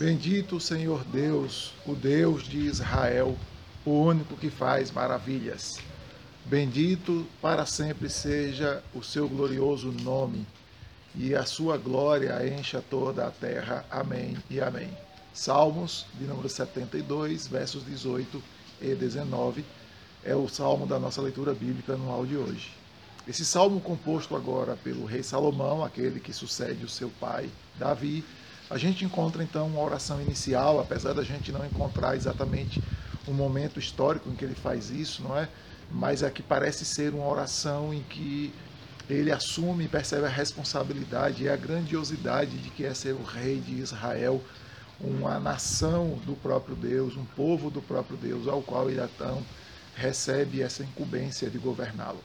Bendito o Senhor Deus, o Deus de Israel, o único que faz maravilhas. Bendito para sempre seja o seu glorioso nome, e a sua glória encha toda a terra. Amém e amém. Salmos de número 72, versos 18 e 19, é o salmo da nossa leitura bíblica anual de hoje. Esse salmo composto agora pelo rei Salomão, aquele que sucede o seu pai Davi, a gente encontra então uma oração inicial, apesar da gente não encontrar exatamente um momento histórico em que ele faz isso, não é? Mas é que parece ser uma oração em que ele assume e percebe a responsabilidade e a grandiosidade de que é ser o rei de Israel, uma nação do próprio Deus, um povo do próprio Deus, ao qual ele então recebe essa incumbência de governá-lo.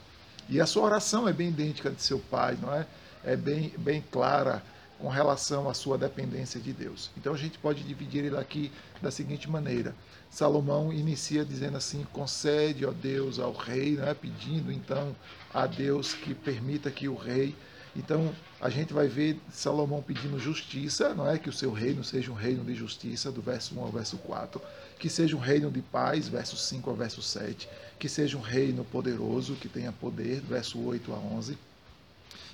E a sua oração é bem idêntica de seu pai, não é? É bem, bem clara com relação à sua dependência de Deus. Então a gente pode dividir ele aqui da seguinte maneira: Salomão inicia dizendo assim: concede, ó Deus, ao rei, né? pedindo então a Deus que permita que o rei. Então a gente vai ver Salomão pedindo justiça, não é? Que o seu reino seja um reino de justiça, do verso 1 ao verso 4, que seja um reino de paz, verso 5 ao verso 7, que seja um reino poderoso, que tenha poder, verso 8 a 11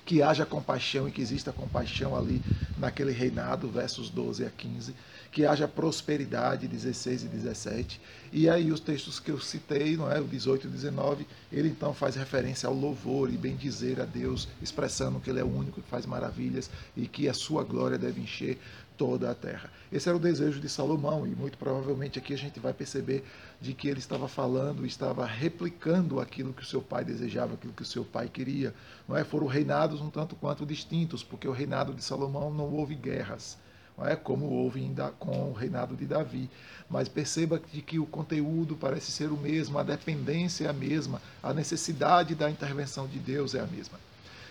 que haja compaixão e que exista compaixão ali naquele reinado, versos 12 a 15, que haja prosperidade, 16 e 17. E aí os textos que eu citei, não é, o 18 e 19, ele então faz referência ao louvor e bem dizer a Deus, expressando que ele é o único que faz maravilhas e que a sua glória deve encher toda a terra. Esse era o desejo de Salomão, e muito provavelmente aqui a gente vai perceber de que ele estava falando, estava replicando aquilo que o seu pai desejava, aquilo que o seu pai queria. Não é? Foram reinados um tanto quanto distintos, porque o reinado de Salomão não houve guerras. Não é como houve ainda com o reinado de Davi. Mas perceba de que o conteúdo parece ser o mesmo, a dependência é a mesma, a necessidade da intervenção de Deus é a mesma.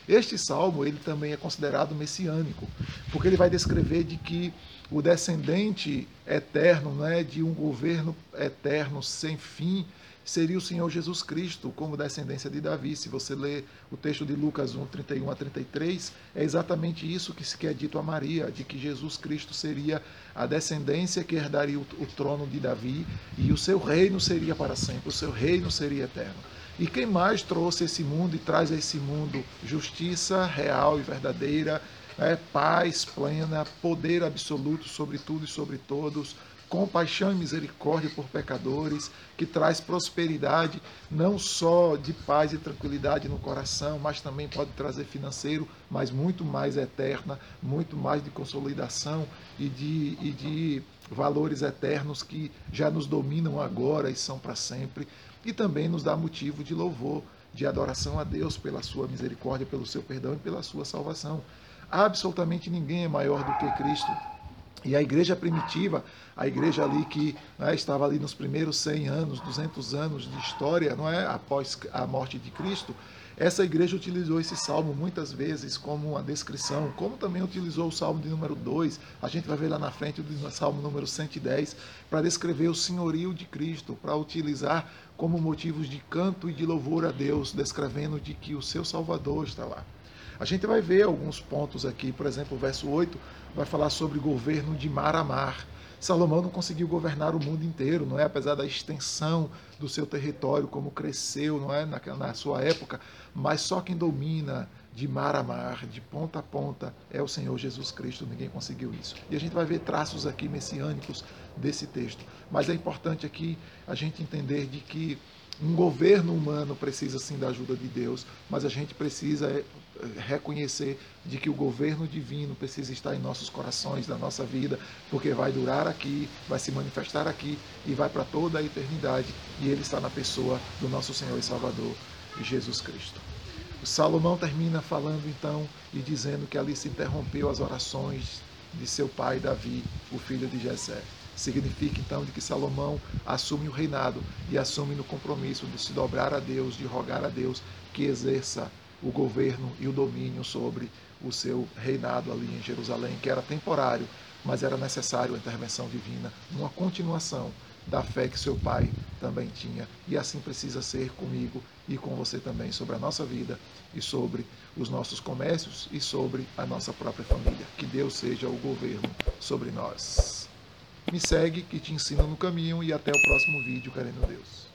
Este salmo ele também é considerado messiânico, porque ele vai descrever de que o descendente eterno, né, de um governo eterno sem fim, seria o Senhor Jesus Cristo, como descendência de Davi. Se você ler o texto de Lucas 1, 31 a 33, é exatamente isso que quer dito a Maria, de que Jesus Cristo seria a descendência que herdaria o, o trono de Davi e o seu reino seria para sempre, o seu reino seria eterno. E quem mais trouxe esse mundo e traz a esse mundo justiça real e verdadeira, é, paz plena, poder absoluto sobre tudo e sobre todos, compaixão e misericórdia por pecadores, que traz prosperidade, não só de paz e tranquilidade no coração, mas também pode trazer financeiro, mas muito mais eterna, muito mais de consolidação e de, e de valores eternos que já nos dominam agora e são para sempre, e também nos dá motivo de louvor, de adoração a Deus pela sua misericórdia, pelo seu perdão e pela sua salvação. Absolutamente ninguém é maior do que Cristo. E a igreja primitiva, a igreja ali que né, estava ali nos primeiros 100 anos, 200 anos de história, não é, após a morte de Cristo, essa igreja utilizou esse salmo muitas vezes como uma descrição, como também utilizou o salmo de número 2, a gente vai ver lá na frente o salmo número 110, para descrever o senhorio de Cristo, para utilizar como motivos de canto e de louvor a Deus, descrevendo de que o seu Salvador está lá. A gente vai ver alguns pontos aqui, por exemplo, o verso 8 vai falar sobre governo de mar a mar. Salomão não conseguiu governar o mundo inteiro, não é? Apesar da extensão do seu território, como cresceu, não é? Na, na sua época, mas só quem domina de mar a mar, de ponta a ponta, é o Senhor Jesus Cristo. Ninguém conseguiu isso. E a gente vai ver traços aqui messiânicos desse texto. Mas é importante aqui a gente entender de que um governo humano precisa sim da ajuda de Deus, mas a gente precisa é, reconhecer de que o governo divino precisa estar em nossos corações, na nossa vida, porque vai durar aqui, vai se manifestar aqui e vai para toda a eternidade. E ele está na pessoa do nosso Senhor e Salvador, Jesus Cristo. O Salomão termina falando então e dizendo que ali se interrompeu as orações de seu pai Davi, o filho de Jessé. Significa então de que Salomão assume o reinado e assume no compromisso de se dobrar a Deus, de rogar a Deus que exerça o governo e o domínio sobre o seu reinado ali em Jerusalém, que era temporário, mas era necessário a intervenção divina, uma continuação da fé que seu pai também tinha. E assim precisa ser comigo e com você também, sobre a nossa vida e sobre os nossos comércios e sobre a nossa própria família. Que Deus seja o governo sobre nós. Me segue que te ensina no caminho e até o próximo vídeo, querendo Deus.